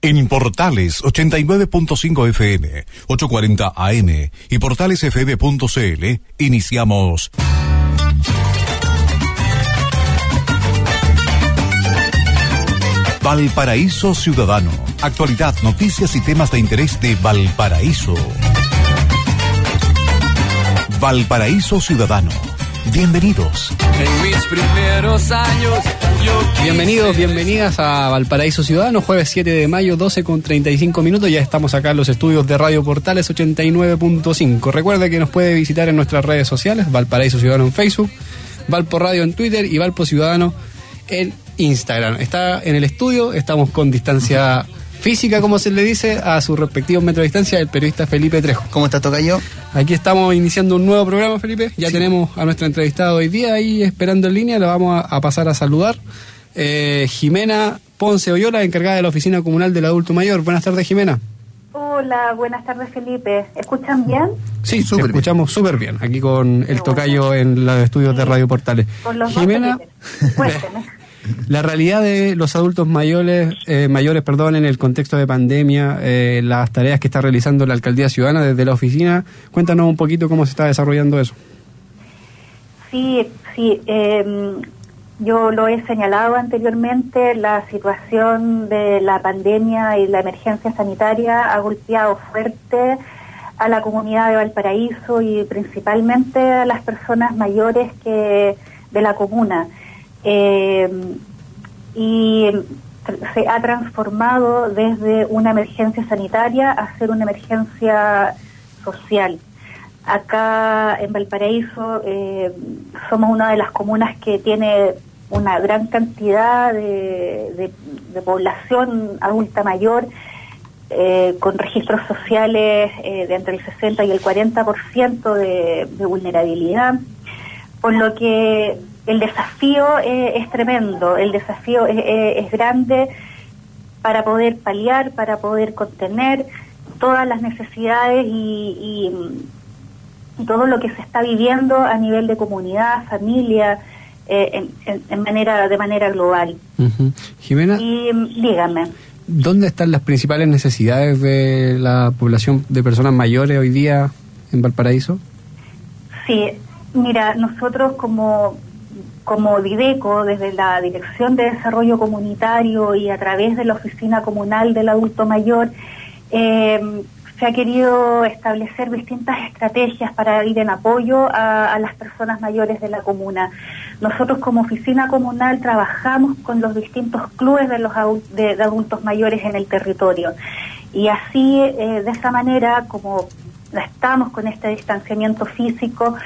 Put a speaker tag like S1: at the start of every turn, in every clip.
S1: En Portales 89.5 FM, 840 AM y portalesfm.cl iniciamos Valparaíso Ciudadano. Actualidad, noticias y temas de interés de Valparaíso. Valparaíso Ciudadano Bienvenidos.
S2: En mis primeros años.
S3: Bienvenidos, bienvenidas a Valparaíso Ciudadano, jueves 7 de mayo, 12 con 35 minutos. Ya estamos acá en los estudios de Radio Portales 89.5. Recuerde que nos puede visitar en nuestras redes sociales, Valparaíso Ciudadano en Facebook, Valpo Radio en Twitter y Valpo Ciudadano en Instagram. Está en el estudio, estamos con distancia física, como se le dice, a su respectivo metro de distancia, el periodista Felipe Trejo.
S4: ¿Cómo está, Tocayo?
S3: Aquí estamos iniciando un nuevo programa, Felipe. Ya tenemos a nuestra entrevistada hoy día ahí esperando en línea, la vamos a, pasar a saludar. Eh, Jimena Ponce Oyola, encargada de la Oficina Comunal del Adulto Mayor. Buenas tardes, Jimena.
S5: Hola, buenas tardes, Felipe. ¿Escuchan bien?
S3: Sí, escuchamos súper bien, aquí con el tocayo en los estudios de Radio Portales.
S5: Con los Jimena,
S3: La realidad de los adultos mayores, eh, mayores perdón, en el contexto de pandemia, eh, las tareas que está realizando la Alcaldía Ciudadana desde la oficina, cuéntanos un poquito cómo se está desarrollando eso.
S5: Sí, sí. Em, yo lo he señalado anteriormente, la situación de la pandemia y la emergencia sanitaria ha golpeado fuerte a la comunidad de Valparaíso y principalmente a las personas mayores que de la comuna. Eh, y se ha transformado desde una emergencia sanitaria a ser una emergencia social. Acá en Valparaíso eh, somos una de las comunas que tiene una gran cantidad de, población adulta mayor eh, con registros sociales de entre el 60 y el 40% de, de vulnerabilidad, por lo que el desafío eh, es tremendo, el desafío es, grande para poder paliar, para poder contener todas las necesidades y, todo lo que se está viviendo a nivel de comunidad, familia, eh, en, manera de manera global.
S3: Jimena.
S5: Y dígame.
S3: ¿Dónde están las principales necesidades de la población de personas mayores hoy día en Valparaíso?
S5: Sí, mira, nosotros como como Dideco, desde la Dirección de Desarrollo Comunitario y a través de la Oficina Comunal del Adulto Mayor, eh, se ha querido establecer distintas estrategias para ir en apoyo a, las personas mayores de la comuna. Nosotros como oficina comunal trabajamos con los distintos clubes de los adultos mayores en el territorio y así eh, de esa manera como estamos con este distanciamiento físico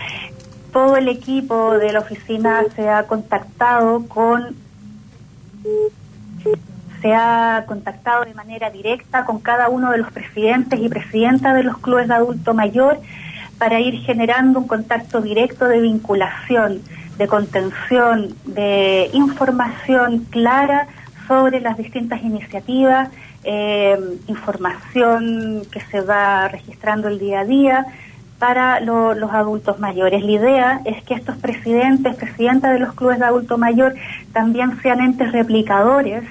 S5: todo el equipo de la oficina se ha contactado con se ha contactado de manera directa con cada uno de los presidentes y presidentas de los clubes de adulto mayor para ir generando un contacto directo de vinculación, de contención, de información clara sobre las distintas iniciativas, eh, información que se va registrando el día a día, para los adultos mayores. La idea es que estos presidentes, presidentas de los clubes de adulto mayor también sean entes replicadores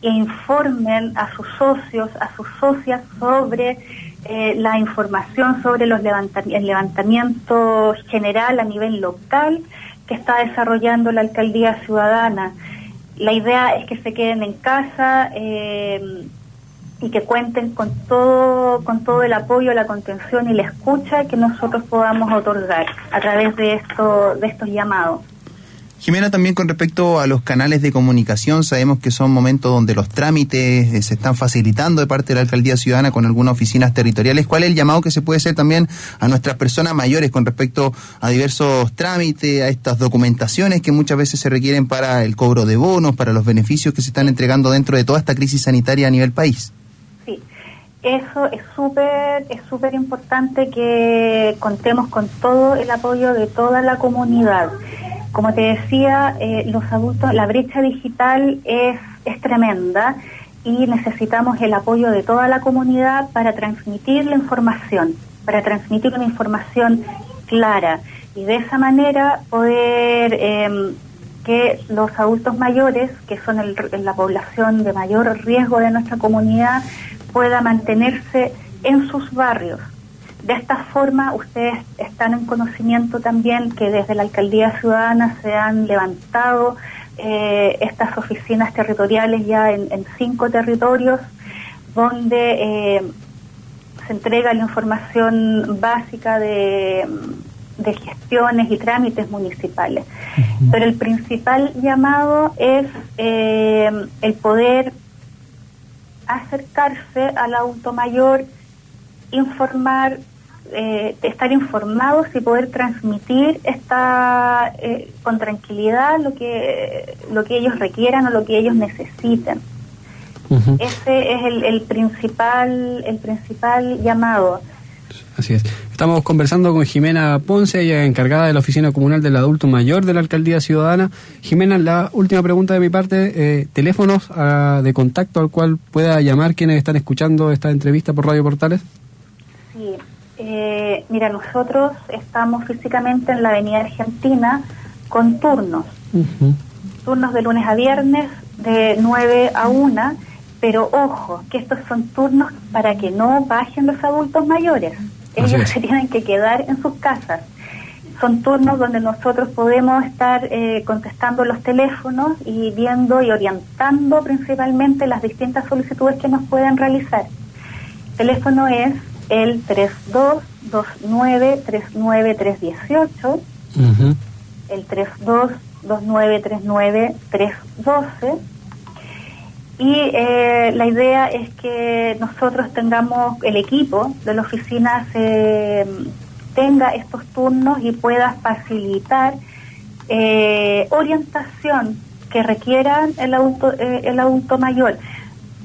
S5: e informen a sus socios, a sus socias sobre eh, la información sobre los el levantamiento general a nivel local que está desarrollando la alcaldía ciudadana. La idea es que se queden en casa. Eh, y que cuenten con todo, con todo el apoyo, la contención y la escucha que nosotros podamos otorgar a través de, esto, de estos llamados.
S4: Jimena, también con respecto a los canales de comunicación, sabemos que son momentos donde los trámites eh, se están facilitando de parte de la Alcaldía Ciudadana con algunas oficinas territoriales. ¿Cuál es el llamado que se puede hacer también a nuestras personas mayores con respecto a diversos trámites, a estas documentaciones que muchas veces se requieren para el cobro de bonos, para los beneficios que se están entregando dentro de toda esta crisis sanitaria a nivel país?
S5: Eso es súper es súper importante que contemos con todo el apoyo de toda la comunidad. Como te decía, eh, los adultos, la brecha digital es, es tremenda y necesitamos el apoyo de toda la comunidad para transmitir la información, para transmitir una información clara y de esa manera poder em, que los adultos mayores, que son la población de mayor riesgo de nuestra comunidad, pueda mantenerse en sus barrios. De esta forma, ustedes están en conocimiento también que desde la Alcaldía Ciudadana se han levantado eh, estas oficinas territoriales ya en, cinco territorios, donde eh, se entrega la información básica de, gestiones y trámites municipales. Pero el principal llamado es eh, el poder acercarse al adulto mayor, informar, eh, estar informados y poder transmitir esta eh, con tranquilidad lo que lo que ellos requieran o lo que ellos necesiten. Ese es el, el, principal el principal llamado.
S3: Así es. Estamos conversando con Jimena Ponce, ella encargada de la Oficina Comunal del Adulto Mayor de la Alcaldía Ciudadana. Jimena, la última pregunta de mi parte, eh, teléfonos ah, de contacto al cual pueda llamar quienes están escuchando esta entrevista por Radio Portales.
S5: Sí, eh, mira, nosotros estamos físicamente en la Avenida Argentina con turnos. Turnos de lunes a viernes de 9 a 1, pero ojo, que estos son turnos para que no bajen los adultos mayores. Ellos se tienen que quedar en sus casas. Son turnos donde nosotros podemos estar eh, contestando los teléfonos y viendo y orientando principalmente las distintas solicitudes que nos pueden realizar. El teléfono es el 3229-39318, el 3229-39312. Y eh, la idea es que nosotros tengamos, el equipo de la oficina se, tenga estos turnos y pueda facilitar eh, orientación que requieran el adulto, eh, el adulto mayor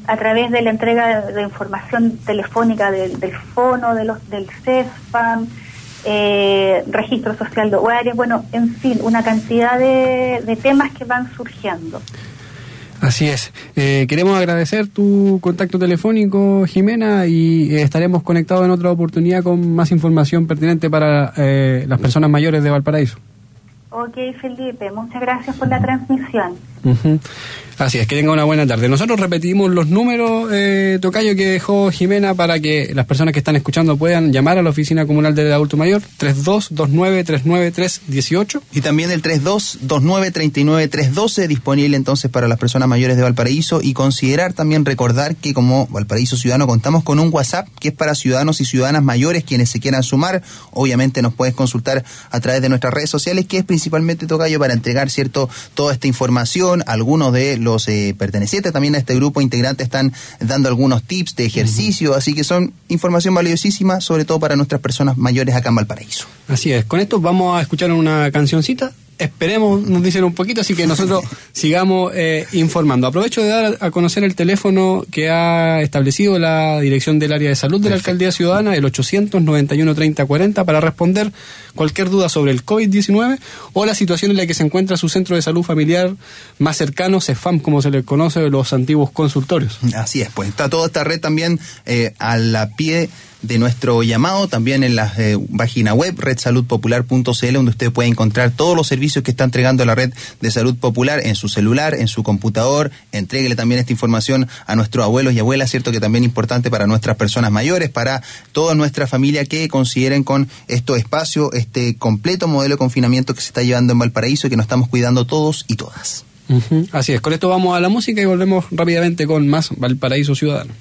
S5: a través de la entrega de, información telefónica del, del fono, de los, del CESPAM, eh, registro social de hogares, bueno, en fin, una cantidad de temas que van surgiendo.
S3: Así es. Eh, queremos agradecer tu contacto telefónico, Jimena, y eh, estaremos conectados en otra oportunidad con más información pertinente para eh, las personas mayores de Valparaíso.
S5: Ok, Felipe, muchas gracias por la transmisión.
S3: Así es, que tenga una buena tarde. Nosotros repetimos los números, eh, Tocayo, que dejó Jimena para que las personas que están escuchando puedan llamar a la Oficina Comunal del Adulto Mayor, 3229-39318.
S4: Y también el 3229-39312, disponible entonces para las personas mayores de Valparaíso. Y considerar también recordar que como Valparaíso Ciudadano contamos con un WhatsApp que es para ciudadanos y ciudadanas mayores quienes se quieran sumar. Obviamente nos puedes consultar a través de nuestras redes sociales, que es principalmente Tocayo para entregar, ¿cierto?, toda esta información, algunos de los eh, pertenecientes también a este grupo integrante están dando algunos tips de ejercicio, así que son información valiosísima, sobre todo para nuestras personas mayores acá en Valparaíso.
S3: Así es, con esto vamos a escuchar una cancioncita esperemos, nos dicen un poquito, así que nosotros sigamos eh, informando. Aprovecho de dar a conocer el teléfono que ha establecido la Dirección del Área de Salud de la Alcaldía Ciudadana, el 891 30 40, para responder cualquier duda sobre el COVID-19 o la situación en la que se encuentra su centro de salud familiar más cercano, CEFAM, como se le conoce, los antiguos consultorios.
S4: Así es, pues está toda esta red también eh, a la pie de nuestro llamado, también en la eh, página web redsaludpopular.cl, donde usted puede encontrar todos los servicios que está entregando la red de salud popular en su celular, en su computador. Entréguele también esta información a nuestros abuelos y abuelas, cierto que también es importante para nuestras personas mayores, para toda nuestra familia que consideren con estos espacios este completo modelo de confinamiento que se está llevando en Valparaíso y que nos estamos cuidando todos y todas.
S3: Así es, con esto vamos a la música y volvemos rápidamente con más Valparaíso Ciudadano.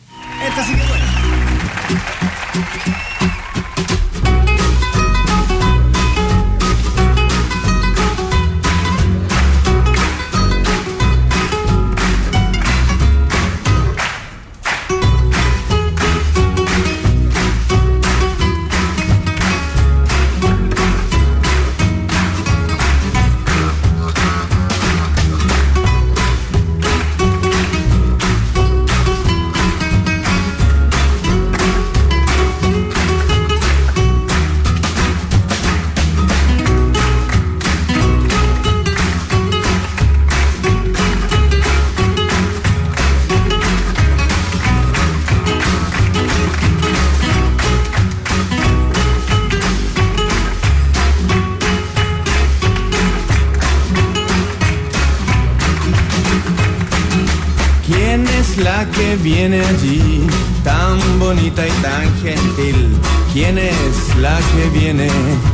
S2: La que viene allí, tan bonita y tan gentil? ¿Quién es la que viene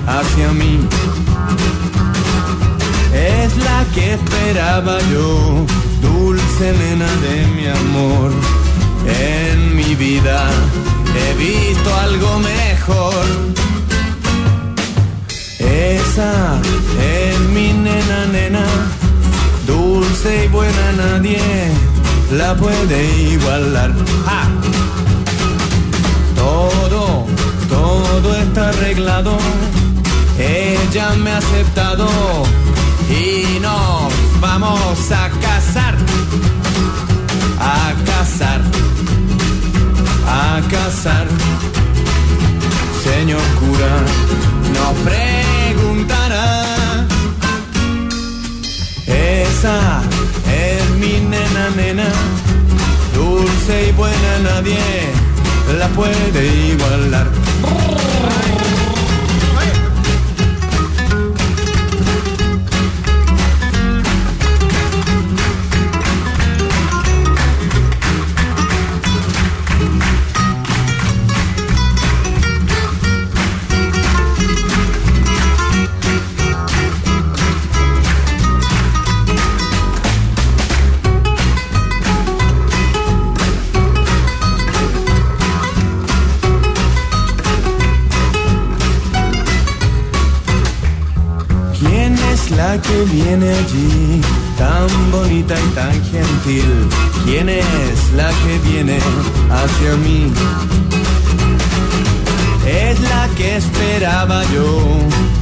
S2: hacia mí? Es la que esperaba yo, dulce nena de mi amor. En mi vida he visto algo mejor. Esa es mi nena, nena, dulce y buena nadie la puede igualar. Todo, todo está arreglado, ella me ha aceptado. Y nos vamos a casar, a casar, a casar. Señor cura, dulce y buena nadie la puede igualar. Que viene allí, tan bonita y tan gentil? ¿Quién es la que viene hacia mí? Es la que esperaba yo,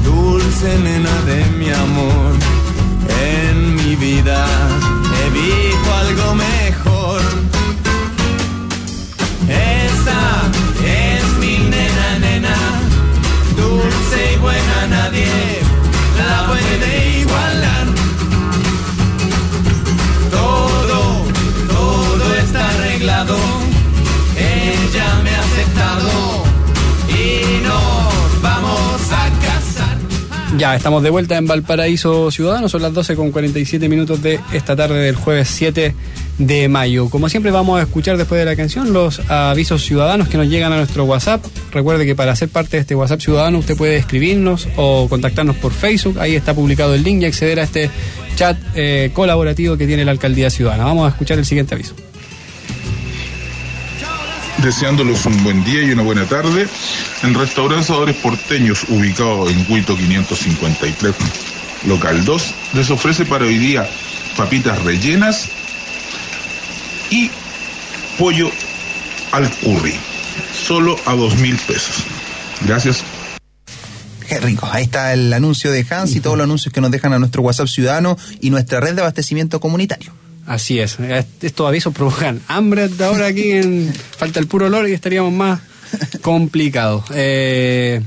S2: dulce nena de mi amor. En mi vida he visto algo mejor. Esa es mi nena, nena, dulce y buena nadie la puede igualar. Todo, todo está arreglado, ella me ha aceptado y nos vamos a casar.
S3: Ya, estamos de vuelta en Valparaíso Ciudadano, son las 12 con 47 minutos de esta tarde del jueves 7 de mayo. Como siempre vamos a escuchar después de la canción los avisos ciudadanos que nos llegan a nuestro WhatsApp. Recuerde que para ser parte de este WhatsApp ciudadano usted puede escribirnos o contactarnos por Facebook, ahí está publicado el link y acceder a este chat eh, colaborativo que tiene la Alcaldía Ciudadana. Vamos a escuchar el siguiente aviso.
S6: deseándoles un buen día y una buena tarde en Restaurantes Porteños, ubicado en Huito 553, local 2. Les ofrece para hoy día papitas rellenas y pollo al curry, solo a dos mil pesos. Gracias.
S4: Qué rico. Ahí está el anuncio de Hans y todos los anuncios que nos dejan a nuestro WhatsApp ciudadano y nuestra red de abastecimiento comunitario.
S3: Así es. Estos avisos provocan hambre hasta ahora aquí. En, falta el puro olor y estaríamos más complicados. Eh,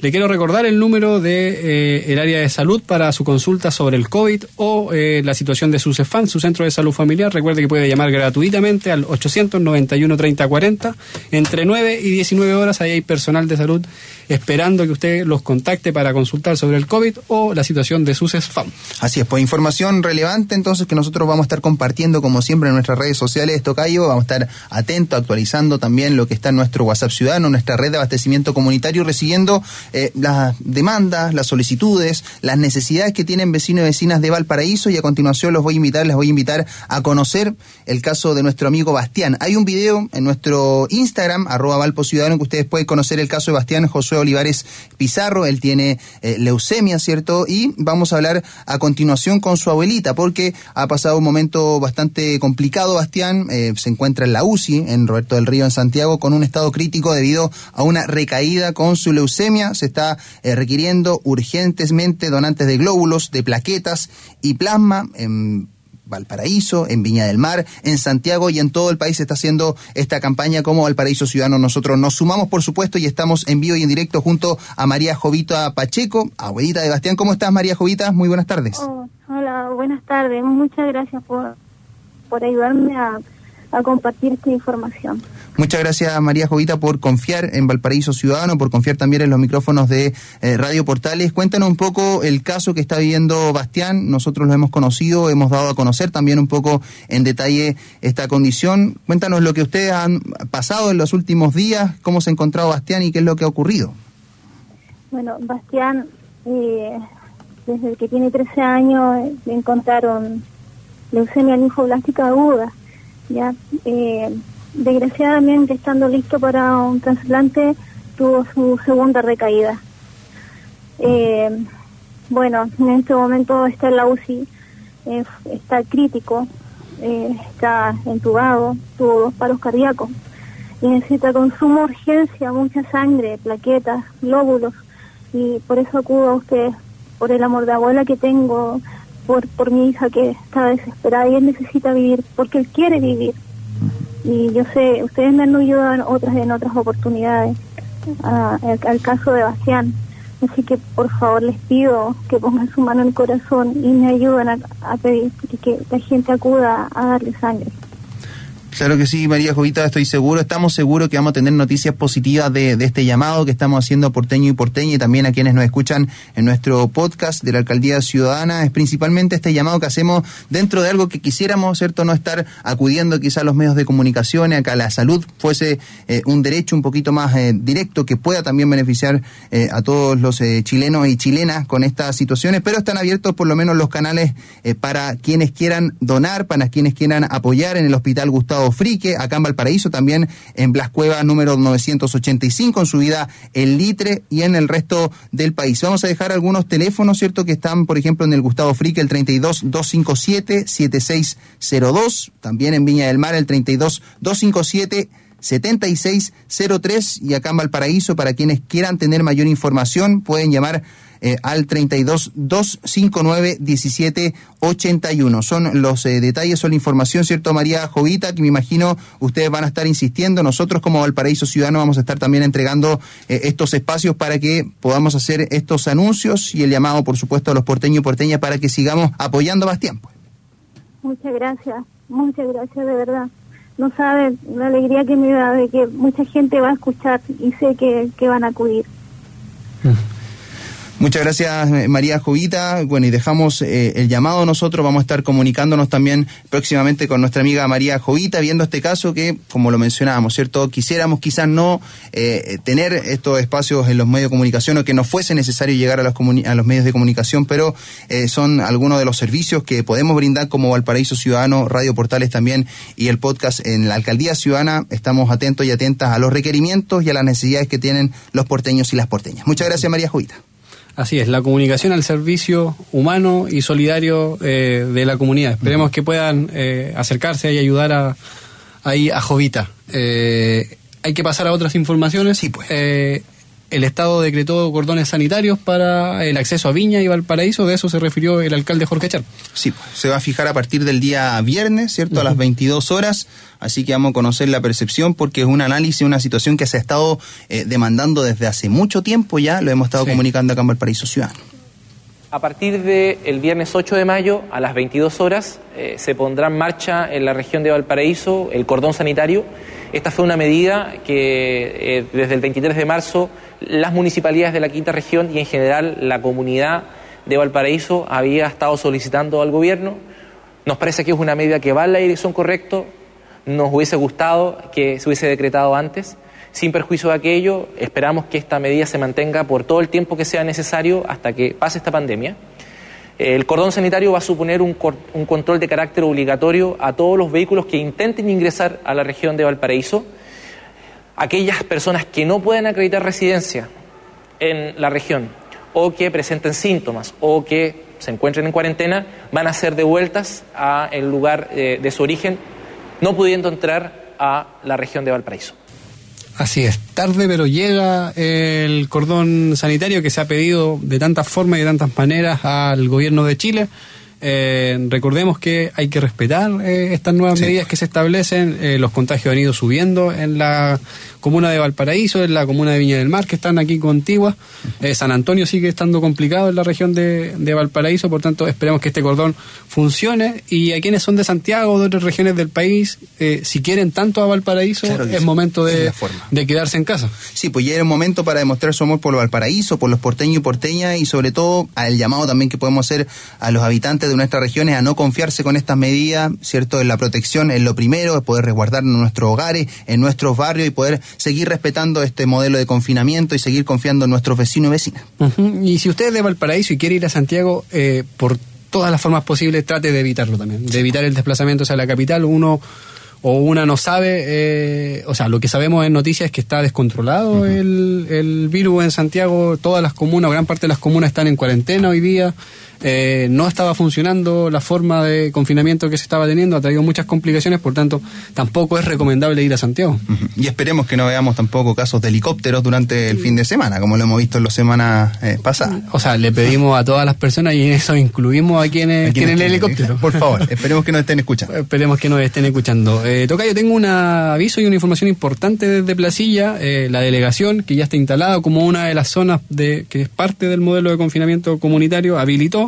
S3: le quiero recordar el número de eh, el área de salud para su consulta sobre el COVID o eh, la situación de su CEFAN, su centro de salud familiar. Recuerde que puede llamar gratuitamente al 891 3040 entre 9 y 19 horas. Ahí hay personal de salud esperando que usted los contacte para consultar sobre el COVID o la situación de su CEFAM.
S4: Así es, pues información relevante entonces que nosotros vamos a estar compartiendo como siempre en nuestras redes sociales, Tocayo, vamos a estar atentos, actualizando también lo que está en nuestro WhatsApp Ciudadano, nuestra red de abastecimiento comunitario, recibiendo eh, las demandas, las solicitudes, las necesidades que tienen vecinos y vecinas de Valparaíso y a continuación los voy a invitar, les voy a invitar a conocer el caso de nuestro amigo Bastián. Hay un video en nuestro Instagram, arroba Valpo Ciudadano, que ustedes pueden conocer el caso de Bastián Josué Olivares Pizarro, él tiene eh, leucemia, ¿cierto? Y vamos a hablar a continuación con su abuelita, porque ha pasado un momento bastante complicado, Bastián, eh, se encuentra en la UCI, en Roberto del Río, en Santiago, con un estado crítico debido a una recaída con su leucemia, se está eh, requiriendo urgentemente donantes de glóbulos, de plaquetas y plasma. En Valparaíso, en Viña del Mar, en Santiago y en todo el país se está haciendo esta campaña como Valparaíso Ciudadano. Nosotros nos sumamos, por supuesto, y estamos en vivo y en directo junto a María Jovita Pacheco, abuelita de Bastián. ¿Cómo estás, María Jovita? Muy buenas tardes.
S7: Oh, hola, buenas tardes. Muchas gracias por, por ayudarme a, a compartir esta información.
S4: Muchas gracias María Jovita por confiar en Valparaíso Ciudadano, por confiar también en los micrófonos de eh, Radio Portales. Cuéntanos un poco el caso que está viviendo Bastián. Nosotros lo hemos conocido, hemos dado a conocer también un poco en detalle esta condición. Cuéntanos lo que ustedes han pasado en los últimos días, cómo se ha encontrado Bastián y qué es lo que ha ocurrido.
S7: Bueno, Bastián, eh, desde que tiene 13 años, le encontraron leucemia linfoblástica aguda. Ya, eh, desgraciadamente, estando listo para un trasplante, tuvo su segunda recaída. Eh, bueno, en este momento está en la UCI, eh, está crítico, eh, está entubado, tuvo dos paros cardíacos y necesita con suma urgencia mucha sangre, plaquetas, glóbulos y por eso acudo a usted, por el amor de abuela que tengo, por, por mi hija que está desesperada y él necesita vivir, porque él quiere vivir. Y yo sé, ustedes me han ayudado otras en otras oportunidades, al caso de Bastián. Así que por favor les pido que pongan su mano en el corazón y me ayuden a, pedir que la gente acuda a darle sangre.
S4: Claro que sí, María Jovita, estoy seguro, estamos seguros que vamos a tener noticias positivas de, este llamado que estamos haciendo porteño y porteña y también a quienes nos escuchan en nuestro podcast de la Alcaldía Ciudadana. Es principalmente este llamado que hacemos dentro de algo que quisiéramos, ¿cierto? No estar acudiendo quizá a los medios de comunicación, a que la salud fuese eh, un derecho un poquito más eh, directo que pueda también beneficiar eh, a todos los chilenos y chilenas con estas situaciones, pero están abiertos por lo menos los canales para quienes quieran donar, para quienes quieran apoyar en el Hospital Gustavo Frique, acá en Valparaíso, también en Blas Cueva número 985, en su vida el Litre y en el resto del país. Vamos a dejar algunos teléfonos, ¿cierto? Que están, por ejemplo, en el Gustavo Frique, el 32 257 7602, también en Viña del Mar, el 32 257 7603 y acá en Valparaíso, para quienes quieran tener mayor información, pueden llamar eh, al 32 259 1781. Son los eh, detalles, son la información, ¿cierto, María Jovita? Que me imagino ustedes van a estar insistiendo. Nosotros, como Valparaíso Ciudadano, vamos a estar también entregando eh, estos espacios para que podamos hacer estos anuncios y el llamado, por supuesto, a los porteños y porteñas para que sigamos apoyando más tiempo.
S7: Muchas gracias, muchas gracias, de verdad. No saben la alegría que me da de que mucha gente va a escuchar y sé que, que van a acudir.
S4: Muchas gracias, eh, María Jovita. Bueno, y dejamos eh, el llamado nosotros. Vamos a estar comunicándonos también próximamente con nuestra amiga María Jovita, viendo este caso que, como lo mencionábamos, ¿cierto? Quisiéramos quizás no eh, tener estos espacios en los medios de comunicación o que no fuese necesario llegar a los, a los medios de comunicación, pero eh, son algunos de los servicios que podemos brindar como Valparaíso Ciudadano, Radio Portales también y el podcast en la Alcaldía Ciudadana. Estamos atentos y atentas a los requerimientos y a las necesidades que tienen los porteños y las porteñas. Muchas gracias, María Jovita.
S3: Así es, la comunicación al servicio humano y solidario eh, de la comunidad. Esperemos uh -huh. que puedan eh, acercarse y ayudar a, ahí a Jovita. Eh, hay que pasar a otras informaciones.
S4: Sí, pues.
S3: El Estado decretó cordones sanitarios para el acceso a Viña y Valparaíso, de eso se refirió el alcalde Jorge Char.
S4: Sí, pues, se va a fijar a partir del día viernes, ¿cierto? Uh -huh. A las 22 horas, así que vamos a conocer la percepción porque es un análisis, una situación que se ha estado eh, demandando desde hace mucho tiempo ya, lo hemos estado sí. comunicando acá en Valparaíso Ciudadano.
S8: A partir del viernes 8 de mayo a las 22 horas eh, se pondrá en marcha en la región de Valparaíso el cordón sanitario. Esta fue una medida que eh, desde el 23 de marzo las municipalidades de la quinta región y en general la comunidad de Valparaíso había estado solicitando al gobierno. Nos parece que es una medida que va en la dirección correcta. Nos hubiese gustado que se hubiese decretado antes. Sin perjuicio de aquello, esperamos que esta medida se mantenga por todo el tiempo que sea necesario hasta que pase esta pandemia. El cordón sanitario va a suponer un, un, control de carácter obligatorio a todos los vehículos que intenten ingresar a la región de Valparaíso. Aquellas personas que no pueden acreditar residencia en la región o que presenten síntomas o que se encuentren en cuarentena van a ser devueltas al lugar eh, de su origen, no pudiendo entrar a la región de Valparaíso.
S3: Así es, tarde pero llega el cordón sanitario que se ha pedido de tantas formas y de tantas maneras al gobierno de Chile. Eh, recordemos que hay que respetar eh, estas nuevas medidas que se establecen. Eh, los contagios han ido subiendo en la comuna de Valparaíso, en la comuna de Viña del Mar, que están aquí contiguas. San Antonio sigue estando complicado en la región de, Valparaíso, por tanto esperemos que este cordón funcione. Y a quienes son de Santiago o de otras regiones del país, si quieren tanto a Valparaíso, es momento de, de, quedarse en casa.
S4: Sí, pues ya era un momento para demostrar su amor por Valparaíso, por los porteños y porteñas y sobre todo al llamado también que podemos hacer a los habitantes de nuestras regiones a no confiarse con estas medidas, ¿cierto? En la protección es lo primero, es poder resguardarnos en nuestros hogares, en nuestros barrios y poder seguir respetando este modelo de confinamiento y seguir confiando en nuestros vecinos y vecinas.
S3: Y si usted es de Valparaíso y quiere ir a Santiago, eh, por todas las formas posibles, trate de evitarlo también, de evitar el desplazamiento hacia la capital. Uno o una no sabe, eh, o sea, lo que sabemos en noticias es que está descontrolado el, el virus en Santiago, todas las comunas, gran parte de las comunas están en cuarentena hoy día. Eh, no estaba funcionando la forma de confinamiento que se estaba teniendo, ha traído muchas complicaciones, por tanto, tampoco es recomendable ir a Santiago.
S4: Y esperemos que no veamos tampoco casos de helicópteros durante el fin de semana, como lo hemos visto en las semanas eh, pasadas.
S3: O sea, le pedimos a todas las personas y en eso incluimos a quienes tienen el helicóptero.
S4: Por favor, esperemos que nos estén escuchando.
S3: esperemos que nos estén escuchando. Eh, Tocayo, tengo un aviso y una información importante desde Placilla, eh, la delegación que ya está instalada como una de las zonas de que es parte del modelo de confinamiento comunitario, habilitó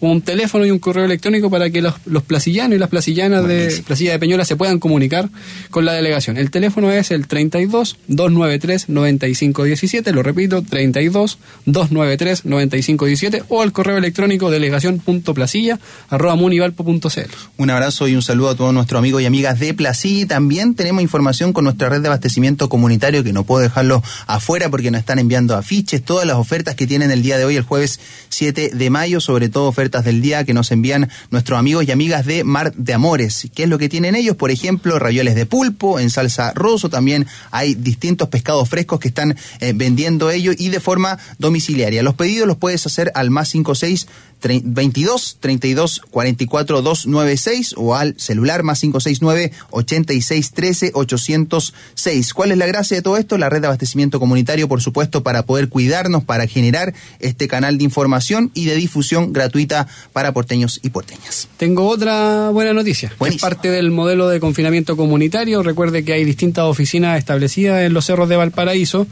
S3: un teléfono y un correo electrónico para que los, los placillanos y las placillanas de Placilla de Peñola se puedan comunicar con la delegación. El teléfono es el 32 293 9517, lo repito, 32 293 9517 o el correo electrónico delegación.placilla arroba munivalpo.cl.
S4: Un abrazo y un saludo a todos nuestros amigos y amigas de Placilla. También tenemos información con nuestra red de abastecimiento comunitario que no puedo dejarlo afuera porque nos están enviando afiches, todas las ofertas que tienen el día de hoy, el jueves 7 de mayo, sobre todo ofertas del día que nos envían nuestros amigos y amigas de Mar de Amores. ¿Qué es lo que tienen ellos? Por ejemplo, ravioles de pulpo en salsa roso. También hay distintos pescados frescos que están eh, vendiendo ellos y de forma domiciliaria. Los pedidos los puedes hacer al más 56 22 32 44 296 o al celular más 569 86 13 806. ¿Cuál es la gracia de todo esto? La red de abastecimiento comunitario, por supuesto, para poder cuidarnos, para generar este canal de información y de difusión gratuita para porteños y porteñas.
S3: Tengo otra buena noticia. Es parte del modelo de confinamiento comunitario. Recuerde que hay distintas oficinas establecidas en los cerros de Valparaíso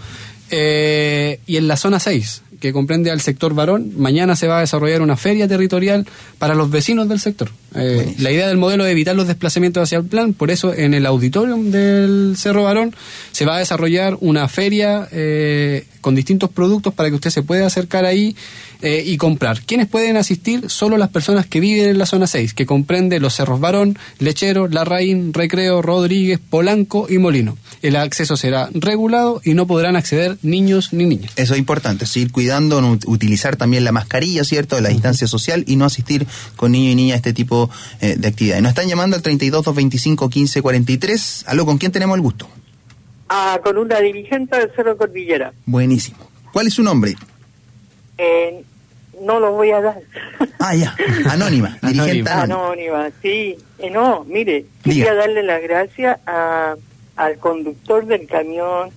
S3: eh, y en la zona 6 que comprende al sector varón, mañana se va a desarrollar una feria territorial para los vecinos del sector. Eh, la idea del modelo es evitar los desplazamientos hacia el plan, por eso en el auditorium del Cerro Varón se va a desarrollar una feria eh, con distintos productos para que usted se pueda acercar ahí eh, y comprar. ¿Quiénes pueden asistir? Solo las personas que viven en la zona 6, que comprende los Cerros Varón, Lechero, Larraín, Recreo, Rodríguez, Polanco y Molino. El acceso será regulado y no podrán acceder niños ni niñas.
S4: Eso es importante, seguir cuidando, utilizar también la mascarilla, ¿cierto?, la distancia social y no asistir con niños y niñas a este tipo eh, de actividades. Nos están llamando al 32 225 15 43. Aló, ¿con quién tenemos el gusto?
S9: Ah, con una dirigente del Cerro Cordillera.
S4: Buenísimo. ¿Cuál es su nombre?
S9: Eh, no lo voy a dar.
S4: Ah, ya. Anónima. dirigente
S9: anónima. sí. Eh, no, mire, quería darle las gracias a, al conductor del camión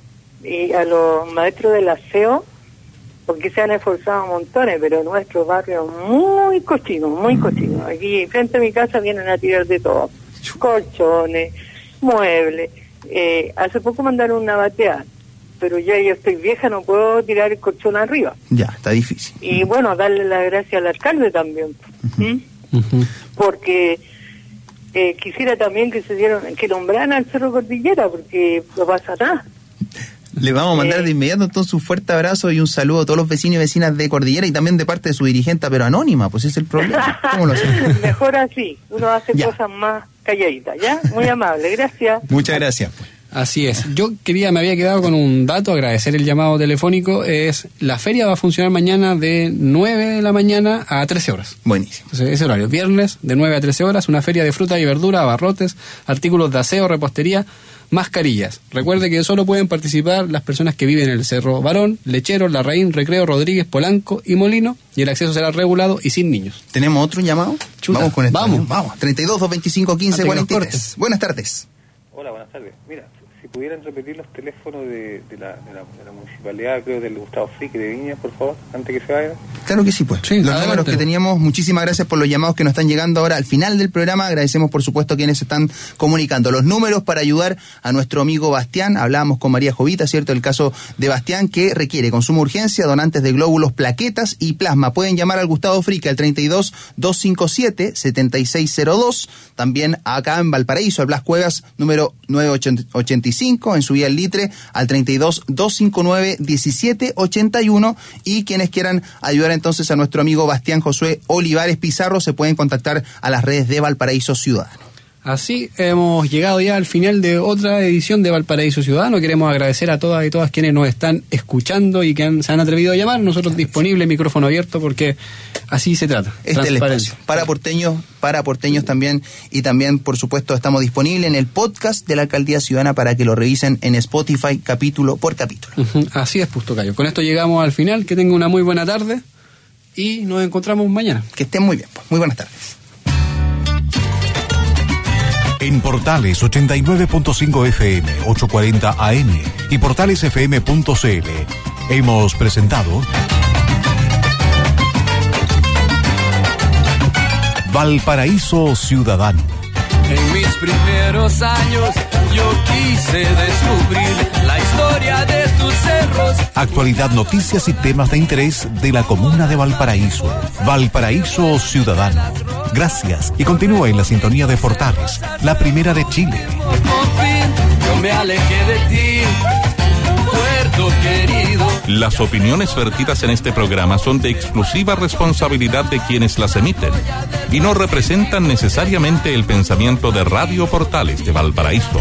S9: y a los maestros del aseo porque se han esforzado montones, pero nuestro barrio muy cochino, muy mm. cochino. Aquí frente a mi casa vienen a tirar de todo, colchones, muebles. Eh, hace poco mandaron una batea, pero ya yo estoy vieja, no puedo tirar el colchón arriba.
S4: Ya, está difícil.
S9: Y bueno, darle la gracia al alcalde también, porque eh, quisiera también que se dieron, que nombraran al Cerro Cordillera, porque no pasa nada.
S4: Le vamos a mandar de inmediato entonces un fuerte abrazo y un saludo a todos los vecinos y vecinas de Cordillera y también de parte de su dirigente, pero anónima, pues ese es el problema.
S9: ¿Cómo lo Mejor así, uno hace cosas más calladitas, ¿ya? Muy amable, gracias.
S4: Muchas gracias.
S3: Así es. Yo quería, me había quedado con un dato, agradecer el llamado telefónico. Es la feria va a funcionar mañana de 9 de la mañana a 13 horas.
S4: Buenísimo.
S3: Entonces, ese horario, viernes de 9 a 13 horas, una feria de fruta y verdura, abarrotes, artículos de aseo, repostería, mascarillas. Recuerde que solo pueden participar las personas que viven en el Cerro Barón, Lechero, Larraín, Recreo, Rodríguez, Polanco y Molino, y el acceso será regulado y sin niños.
S4: ¿Tenemos otro llamado? vamos con esto. Vamos. Vamos. 32 225 15 43. Buenas tardes.
S10: Hola, buenas tardes. Mira, pudieran repetir los teléfonos de, la, municipalidad, creo, del Gustavo Frique de Viña, por favor, antes que se vayan.
S4: Claro que sí, pues. los números que teníamos, muchísimas gracias por los llamados que nos están llegando ahora al final del programa. Agradecemos, por supuesto, a quienes están comunicando. Los números para ayudar a nuestro amigo Bastián. Hablábamos con María Jovita, ¿cierto? El caso de Bastián, que requiere con suma urgencia donantes de glóbulos, plaquetas y plasma. Pueden llamar al Gustavo Frique al 32 257 7602. También acá en Valparaíso, al Blas Cuevas, número 985, en su vía al Litre, al 32 259 1781. Y quienes quieran ayudar entonces a nuestro amigo Bastián Josué Olivares Pizarro, se pueden contactar a las redes de Valparaíso Ciudadano.
S3: Así hemos llegado ya al final de otra edición de Valparaíso Ciudadano. Queremos agradecer a todas y todas quienes nos están escuchando y que se han atrevido a llamar. Nosotros disponible, micrófono abierto, porque así se trata.
S4: Este es Para porteños, para porteños también. Y también, por supuesto, estamos disponibles en el podcast de la Alcaldía Ciudadana para que lo revisen en Spotify capítulo por capítulo.
S3: Así es, Pustocayo. Con esto llegamos al final. Que tenga una muy buena tarde y nos encontramos mañana.
S4: Que estén muy bien. Pues. Muy buenas tardes.
S1: En Portales 89.5 FM, 840 AM y portalesfm.cl hemos presentado Valparaíso Ciudadano.
S2: En mis primeros años yo quise descubrir la historia de tus cerros.
S1: Actualidad, noticias y temas de interés de la comuna de Valparaíso. Valparaíso Ciudadano. Gracias y continúe en la sintonía de Portales, la primera de Chile.
S2: yo me alejé de ti.
S11: Las opiniones vertidas en este programa son de exclusiva responsabilidad de quienes las emiten y no representan necesariamente el pensamiento de Radio Portales de Valparaíso.